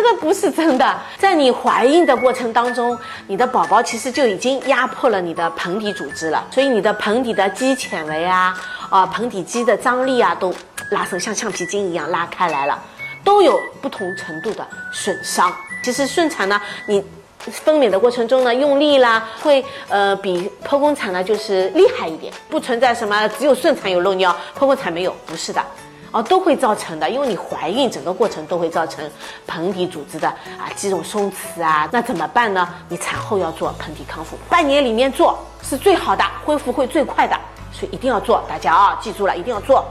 这个不是真的。在你怀孕的过程当中，你的宝宝其实就已经压迫了你的盆底组织了，所以你的盆底的肌纤维啊，啊盆底肌的张力啊，都拉伸像橡皮筋一样拉开来了，都有不同程度的损伤。其实顺产呢，你。分娩的过程中呢，用力啦，会呃比剖宫产呢就是厉害一点，不存在什么只有顺产有漏尿，剖宫产没有，不是的，哦都会造成的，因为你怀孕整个过程都会造成盆底组织的啊肌肉松弛啊，那怎么办呢？你产后要做盆底康复，半年里面做是最好的，恢复会最快的，所以一定要做，大家啊记住了，一定要做。